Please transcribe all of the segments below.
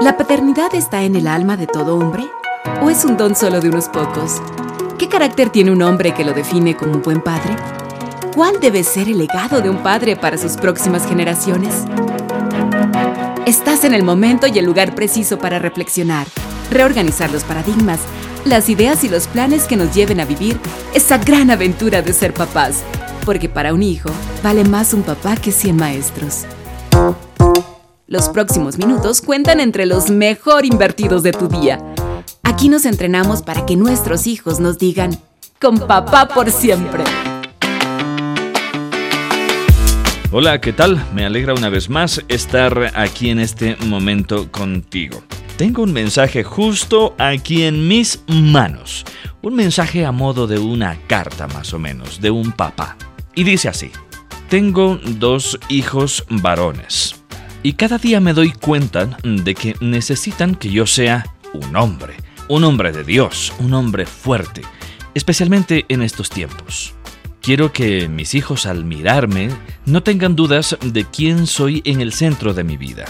¿La paternidad está en el alma de todo hombre? ¿O es un don solo de unos pocos? ¿Qué carácter tiene un hombre que lo define como un buen padre? ¿Cuál debe ser el legado de un padre para sus próximas generaciones? Estás en el momento y el lugar preciso para reflexionar, reorganizar los paradigmas, las ideas y los planes que nos lleven a vivir esa gran aventura de ser papás, porque para un hijo vale más un papá que 100 maestros. Los próximos minutos cuentan entre los mejor invertidos de tu día. Aquí nos entrenamos para que nuestros hijos nos digan, con papá por siempre. Hola, ¿qué tal? Me alegra una vez más estar aquí en este momento contigo. Tengo un mensaje justo aquí en mis manos. Un mensaje a modo de una carta más o menos, de un papá. Y dice así, tengo dos hijos varones. Y cada día me doy cuenta de que necesitan que yo sea un hombre, un hombre de Dios, un hombre fuerte, especialmente en estos tiempos. Quiero que mis hijos al mirarme no tengan dudas de quién soy en el centro de mi vida.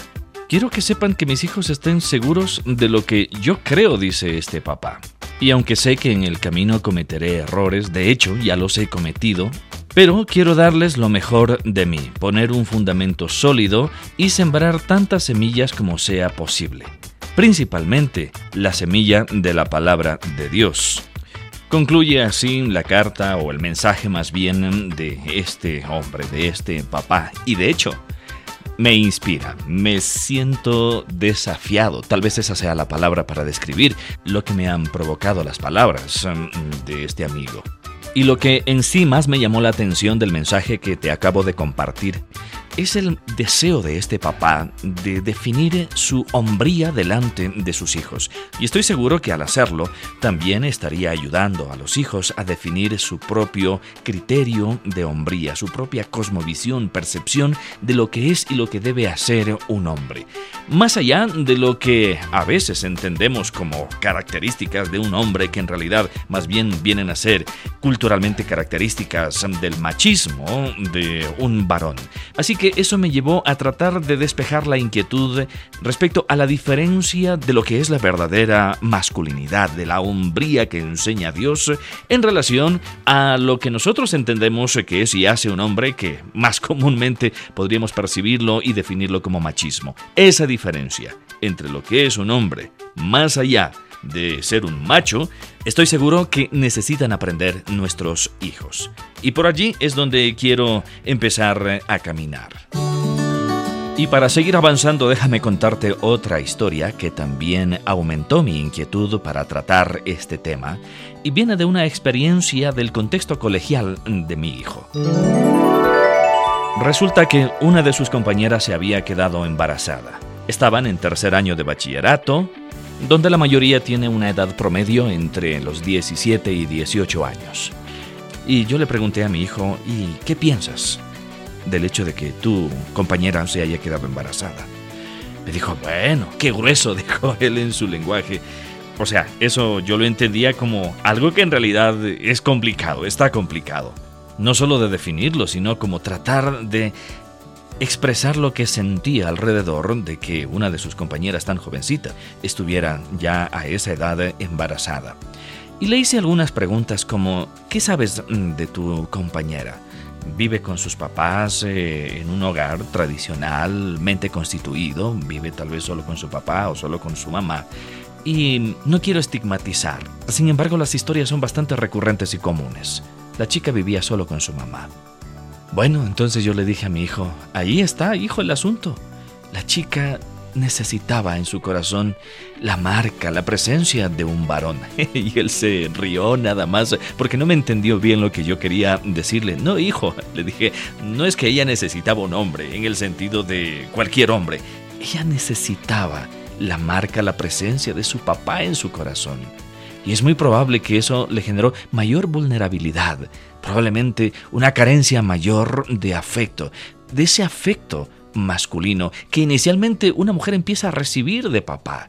Quiero que sepan que mis hijos estén seguros de lo que yo creo, dice este papá. Y aunque sé que en el camino cometeré errores, de hecho ya los he cometido, pero quiero darles lo mejor de mí, poner un fundamento sólido y sembrar tantas semillas como sea posible. Principalmente la semilla de la palabra de Dios. Concluye así la carta o el mensaje más bien de este hombre, de este papá. Y de hecho, me inspira, me siento desafiado, tal vez esa sea la palabra para describir lo que me han provocado las palabras mm, de este amigo. Y lo que en sí más me llamó la atención del mensaje que te acabo de compartir es el deseo de este papá de definir su hombría delante de sus hijos. Y estoy seguro que al hacerlo también estaría ayudando a los hijos a definir su propio criterio de hombría, su propia cosmovisión, percepción de lo que es y lo que debe hacer un hombre. Más allá de lo que a veces entendemos como características de un hombre que en realidad más bien vienen a ser culturalmente características del machismo de un varón. Así que eso me llevó a tratar de despejar la inquietud respecto a la diferencia de lo que es la verdadera masculinidad, de la hombría que enseña Dios en relación a lo que nosotros entendemos que es y hace un hombre que más comúnmente podríamos percibirlo y definirlo como machismo. Esa diferencia entre lo que es un hombre más allá de ser un macho, estoy seguro que necesitan aprender nuestros hijos. Y por allí es donde quiero empezar a caminar. Y para seguir avanzando, déjame contarte otra historia que también aumentó mi inquietud para tratar este tema y viene de una experiencia del contexto colegial de mi hijo. Resulta que una de sus compañeras se había quedado embarazada. Estaban en tercer año de bachillerato, donde la mayoría tiene una edad promedio entre los 17 y 18 años. Y yo le pregunté a mi hijo, ¿y qué piensas del hecho de que tu compañera se haya quedado embarazada? Me dijo, bueno, qué grueso, dijo él en su lenguaje. O sea, eso yo lo entendía como algo que en realidad es complicado, está complicado. No solo de definirlo, sino como tratar de expresar lo que sentía alrededor de que una de sus compañeras tan jovencita estuviera ya a esa edad embarazada. Y le hice algunas preguntas como, ¿qué sabes mm, de tu compañera? ¿Vive con sus papás eh, en un hogar tradicionalmente constituido? ¿Vive tal vez solo con su papá o solo con su mamá? Y no quiero estigmatizar, sin embargo las historias son bastante recurrentes y comunes. La chica vivía solo con su mamá. Bueno, entonces yo le dije a mi hijo, ahí está, hijo, el asunto. La chica necesitaba en su corazón la marca, la presencia de un varón. y él se rió nada más porque no me entendió bien lo que yo quería decirle. No, hijo, le dije, no es que ella necesitaba un hombre en el sentido de cualquier hombre. Ella necesitaba la marca, la presencia de su papá en su corazón. Y es muy probable que eso le generó mayor vulnerabilidad, probablemente una carencia mayor de afecto, de ese afecto masculino que inicialmente una mujer empieza a recibir de papá,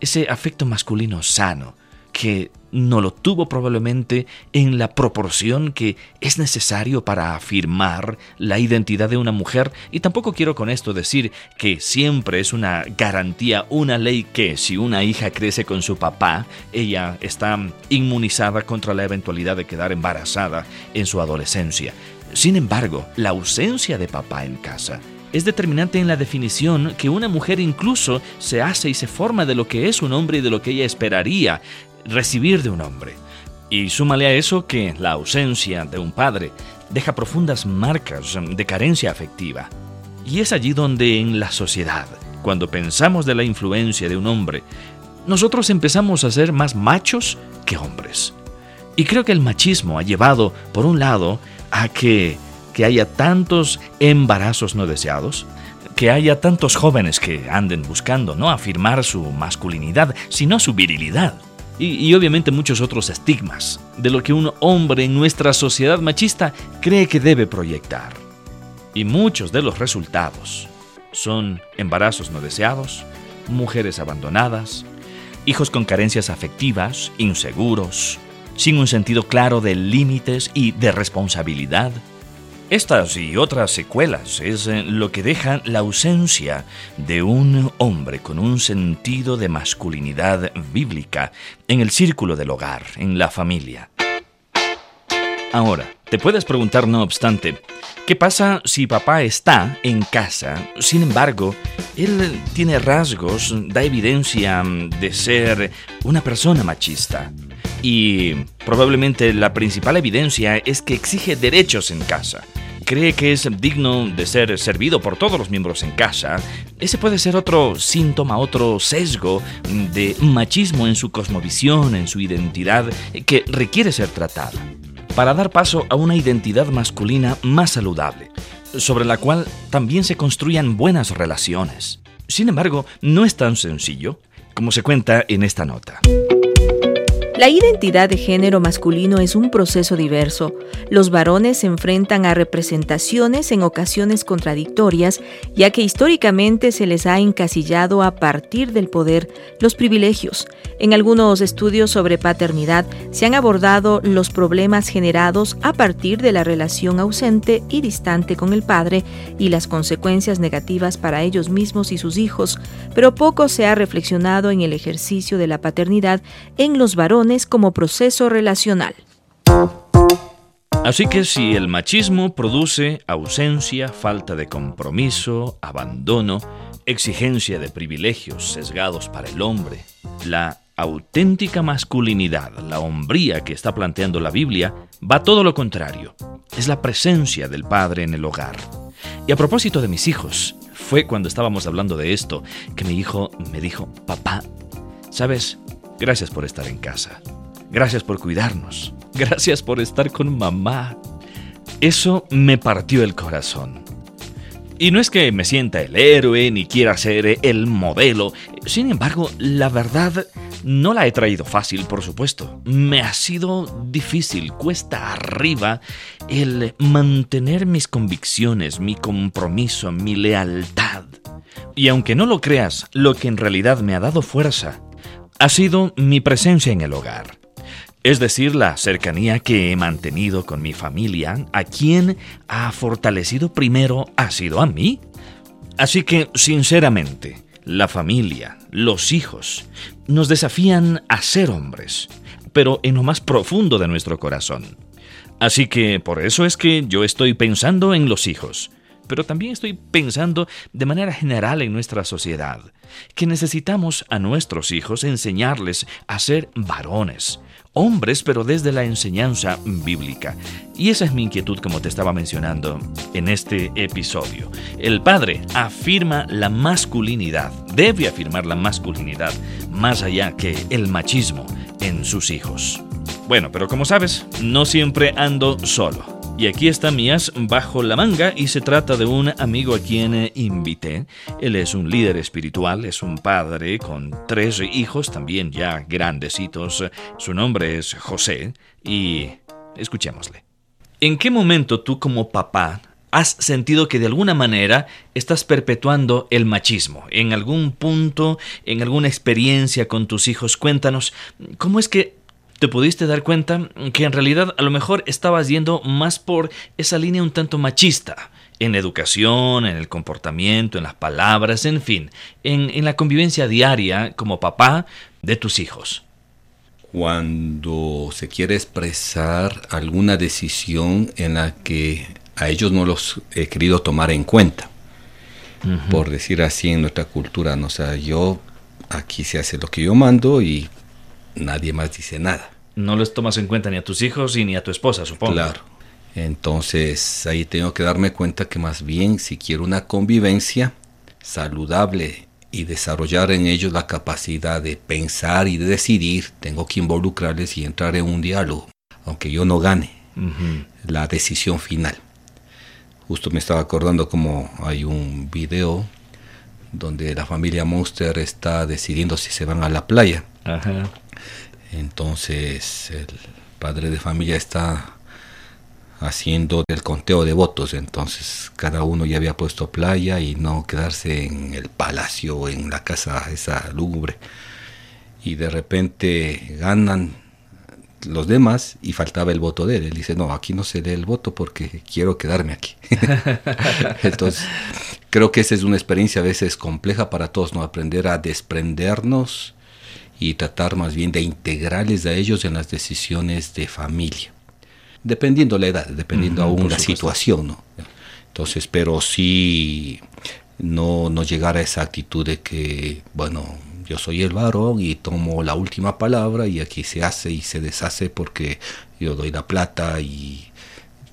ese afecto masculino sano, que no lo tuvo probablemente en la proporción que es necesario para afirmar la identidad de una mujer y tampoco quiero con esto decir que siempre es una garantía, una ley que si una hija crece con su papá, ella está inmunizada contra la eventualidad de quedar embarazada en su adolescencia. Sin embargo, la ausencia de papá en casa es determinante en la definición que una mujer incluso se hace y se forma de lo que es un hombre y de lo que ella esperaría recibir de un hombre. Y súmale a eso que la ausencia de un padre deja profundas marcas de carencia afectiva. Y es allí donde en la sociedad, cuando pensamos de la influencia de un hombre, nosotros empezamos a ser más machos que hombres. Y creo que el machismo ha llevado, por un lado, a que, que haya tantos embarazos no deseados, que haya tantos jóvenes que anden buscando no afirmar su masculinidad, sino su virilidad y, obviamente muchos otros estigmas de lo que un hombre en nuestra sociedad machista cree que debe proyectar. Y muchos de los resultados son embarazos no deseados, mujeres abandonadas, hijos con carencias afectivas, inseguros, sin un sentido claro de límites y de responsabilidad, estas y otras secuelas es eh, lo que deja la ausencia de un hombre con un sentido de masculinidad bíblica en el círculo del hogar, en la familia. Ahora, te puedes preguntar, no obstante, ¿qué pasa si papá está en casa? Sin embargo, él tiene rasgos, da evidencia de ser una persona machista. Y probablemente la principal evidencia es que exige derechos en casa. Cree que es digno de ser servido por todos los miembros en casa. Ese puede ser otro síntoma, otro sesgo de machismo en su cosmovisión, en su identidad, que requiere ser tratado para dar paso a una identidad masculina más saludable, sobre la cual también se construyan buenas relaciones. Sin embargo, no es tan sencillo como se cuenta en esta nota. La identidad de género masculino es un proceso diverso. Los varones se enfrentan a representaciones en ocasiones contradictorias, ya que históricamente se les ha encasillado a partir del poder los privilegios. En algunos estudios sobre paternidad se han abordado los problemas generados a partir de la relación ausente y distante con el padre y las consecuencias negativas para ellos mismos y sus hijos, pero poco se ha reflexionado en el ejercicio de la paternidad en los varones como proceso relacional. Así que si el machismo produce ausencia, falta de compromiso, abandono, exigencia de privilegios sesgados para el hombre, la auténtica masculinidad, la hombría que está planteando la Biblia, va todo lo contrario. Es la presencia del Padre en el hogar. Y a propósito de mis hijos, fue cuando estábamos hablando de esto que mi hijo me dijo, papá, ¿sabes? Gracias por estar en casa. Gracias por cuidarnos. Gracias por estar con mamá. Eso me partió el corazón. Y no es que me sienta el héroe ni quiera ser el modelo. Sin embargo, la verdad no la he traído fácil, por supuesto. Me ha sido difícil, cuesta arriba, el mantener mis convicciones, mi compromiso, mi lealtad. Y aunque no lo creas, lo que en realidad me ha dado fuerza ha sido mi presencia en el hogar. Es decir, la cercanía que he mantenido con mi familia, a quien ha fortalecido primero ha sido a mí. Así que, sinceramente, la familia, los hijos, nos desafían a ser hombres, pero en lo más profundo de nuestro corazón. Así que por eso es que yo estoy pensando en los hijos, pero también estoy pensando de manera general en nuestra sociedad, que necesitamos a nuestros hijos enseñarles a ser varones, hombres, pero desde la enseñanza bíblica. Y esa es mi inquietud, como te estaba mencionando en este episodio. El padre afirma la masculinidad, debe afirmar la masculinidad, más allá que el machismo en sus hijos. Bueno, pero como sabes, no siempre ando solo. Y aquí está Mías bajo la manga y se trata de un amigo a quien eh, invité. Él es un líder espiritual, es un padre con tres hijos también ya grandecitos. Su nombre es José y escuchémosle. ¿En qué momento tú como papá has sentido que de alguna manera estás perpetuando el machismo. En algún punto, en alguna experiencia con tus hijos, cuéntanos, ¿cómo es que te pudiste dar cuenta que en realidad a lo mejor estabas yendo más por esa línea un tanto machista? En educación, en el comportamiento, en las palabras, en fin, en, en la convivencia diaria como papá de tus hijos cuando se quiere expresar alguna decisión en la que a ellos no los he querido tomar en cuenta. Por decir así en nuestra cultura, ¿no? o sea, yo aquí se hace lo que yo mando y nadie más dice nada. No les tomas en cuenta ni a tus hijos ni a tu esposa, supongo. Claro. Entonces ahí tengo que darme cuenta que más bien si quiero una convivencia saludable y desarrollar en ellos la capacidad de pensar y de decidir, tengo que involucrarles y entrar en un diálogo, aunque yo no gane la decisión final. Justo me estaba acordando como hay un video donde la familia Monster está decidiendo si se van a la playa. Entonces el padre de familia está haciendo el conteo de votos. Entonces cada uno ya había puesto playa y no quedarse en el palacio o en la casa esa lúgubre. Y de repente ganan los demás y faltaba el voto de él. Él dice, no, aquí no se lee el voto porque quiero quedarme aquí. Entonces, creo que esa es una experiencia a veces compleja para todos, ¿no? Aprender a desprendernos y tratar más bien de integrarles a ellos en las decisiones de familia dependiendo la edad, dependiendo aún la situación, ¿no? Entonces, pero sí no, no llegar a esa actitud de que, bueno, yo soy el varón y tomo la última palabra y aquí se hace y se deshace porque yo doy la plata y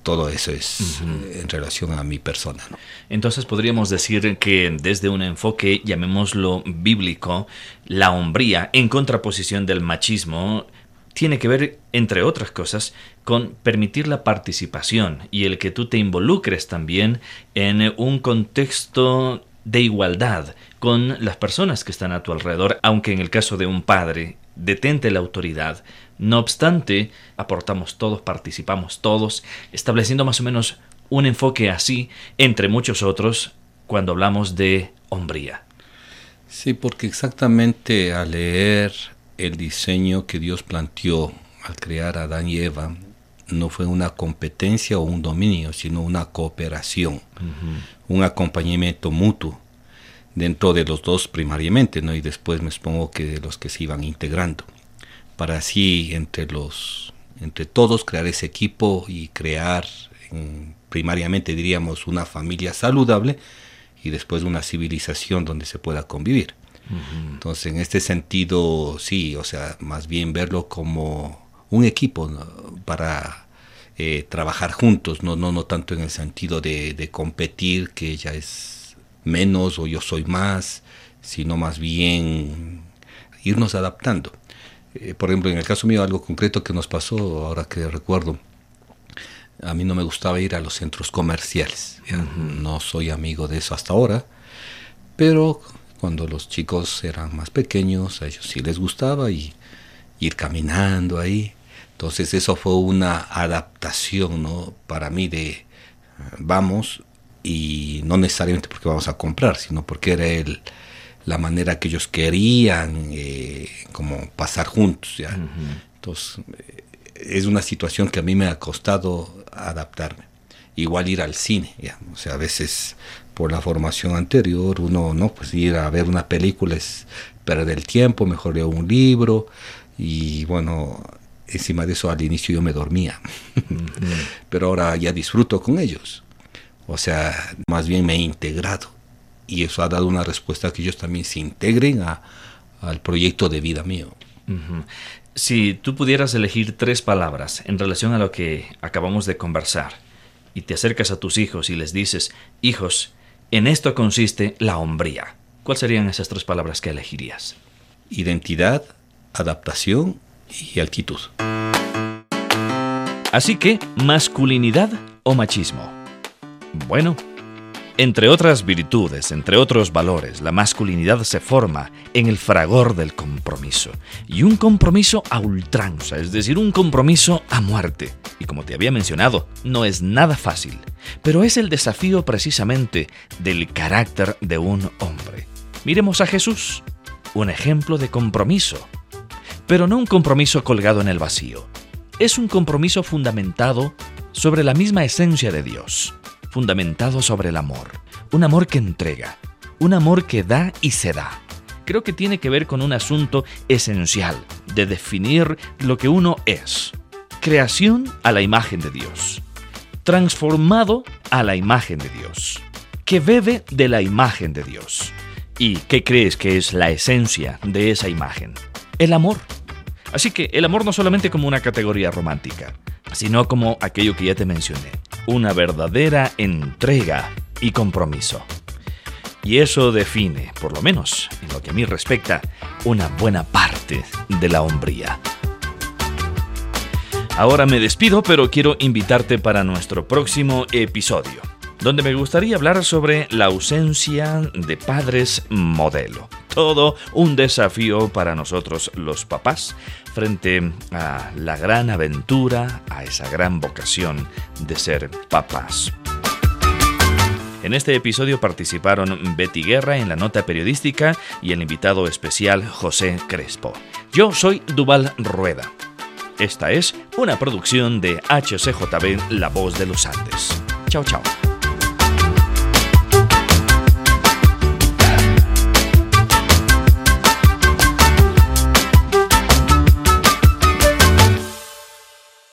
todo eso es en relación a mi persona. ¿no? Entonces podríamos decir que desde un enfoque, llamémoslo bíblico, la hombría en contraposición del machismo tiene que ver, entre otras cosas, con permitir la participación y el que tú te involucres también en un contexto de igualdad con las personas que están a tu alrededor, aunque en el caso de un padre detente la autoridad. No obstante, aportamos todos, participamos todos, estableciendo más o menos un enfoque así, entre muchos otros, cuando hablamos de hombría. Sí, porque exactamente al leer el diseño que Dios planteó al crear a Adán y Eva no fue una competencia o un dominio, sino una cooperación, un acompañamiento mutuo dentro de los dos primariamente, ¿no? y después me supongo que de los que se iban integrando, para así entre los entre todos crear ese equipo y crear primariamente diríamos una familia saludable y después una civilización donde se pueda convivir. Entonces, en este sentido, sí, o sea, más bien verlo como un equipo para eh, trabajar juntos, no, no, no tanto en el sentido de, competir, que ella es menos o yo soy más, sino más bien irnos adaptando. Eh, por ejemplo, en el caso mío, algo concreto que nos pasó, ahora que recuerdo, a mí no me gustaba ir a los centros comerciales. No soy amigo de eso hasta ahora, pero cuando los chicos eran más pequeños, a ellos sí les gustaba y ir caminando ahí. Entonces eso fue una adaptación ¿no? para mí de vamos y no necesariamente porque vamos a comprar, sino porque era el, la manera que ellos querían eh, como pasar juntos. ¿ya? Entonces eh, es una situación que a mí me ha costado adaptarme. Igual ir al cine, ¿ya? o sea, a veces por la formación anterior, uno no, pues ir a ver una película es perder el tiempo, mejor leo un libro y bueno, encima de eso al inicio yo me dormía, pero ahora ya disfruto con ellos, o sea, más bien me he integrado y eso ha dado una respuesta que ellos también se integren a, al proyecto de vida mío. Si tú pudieras elegir tres palabras en relación a lo que acabamos de conversar, y te acercas a tus hijos y les dices, hijos, en esto consiste la hombría. ¿Cuáles serían esas tres palabras que elegirías? Identidad, adaptación y actitud. Así que, masculinidad o machismo. Bueno, Entre otras virtudes, entre otros valores, la masculinidad se forma en el fragor del compromiso. Y un compromiso a ultranza, es decir, un compromiso a muerte. Y como te había mencionado, no es nada fácil, pero es el desafío precisamente del carácter de un hombre. Miremos a Jesús, un ejemplo de compromiso, pero no un compromiso colgado en el vacío. Es un compromiso fundamentado sobre la misma esencia de Dios fundamentado sobre el amor. Un amor que entrega, un amor que da y se da. Creo que tiene que ver con un asunto esencial de definir lo que uno es. Creación a la imagen de Dios. Transformado a la imagen de Dios. Que bebe de la imagen de Dios. ¿Y qué crees que es la esencia de esa imagen? El amor. Así que el amor no solamente como una categoría romántica, sino como aquello que ya te mencioné, una verdadera entrega y compromiso. Y eso define, por lo menos en lo que a mí respecta, una buena parte de la hombría. Ahora me despido, pero quiero invitarte para nuestro próximo episodio, donde me gustaría hablar sobre la ausencia de padres modelo todo un desafío para nosotros los papás frente a la gran aventura, a esa gran vocación de ser papás. En este episodio participaron Betty Guerra en la nota periodística y el invitado especial José Crespo. Yo soy Duval Rueda. Esta es una producción de HCJB La Voz de los Andes. Chao, chao.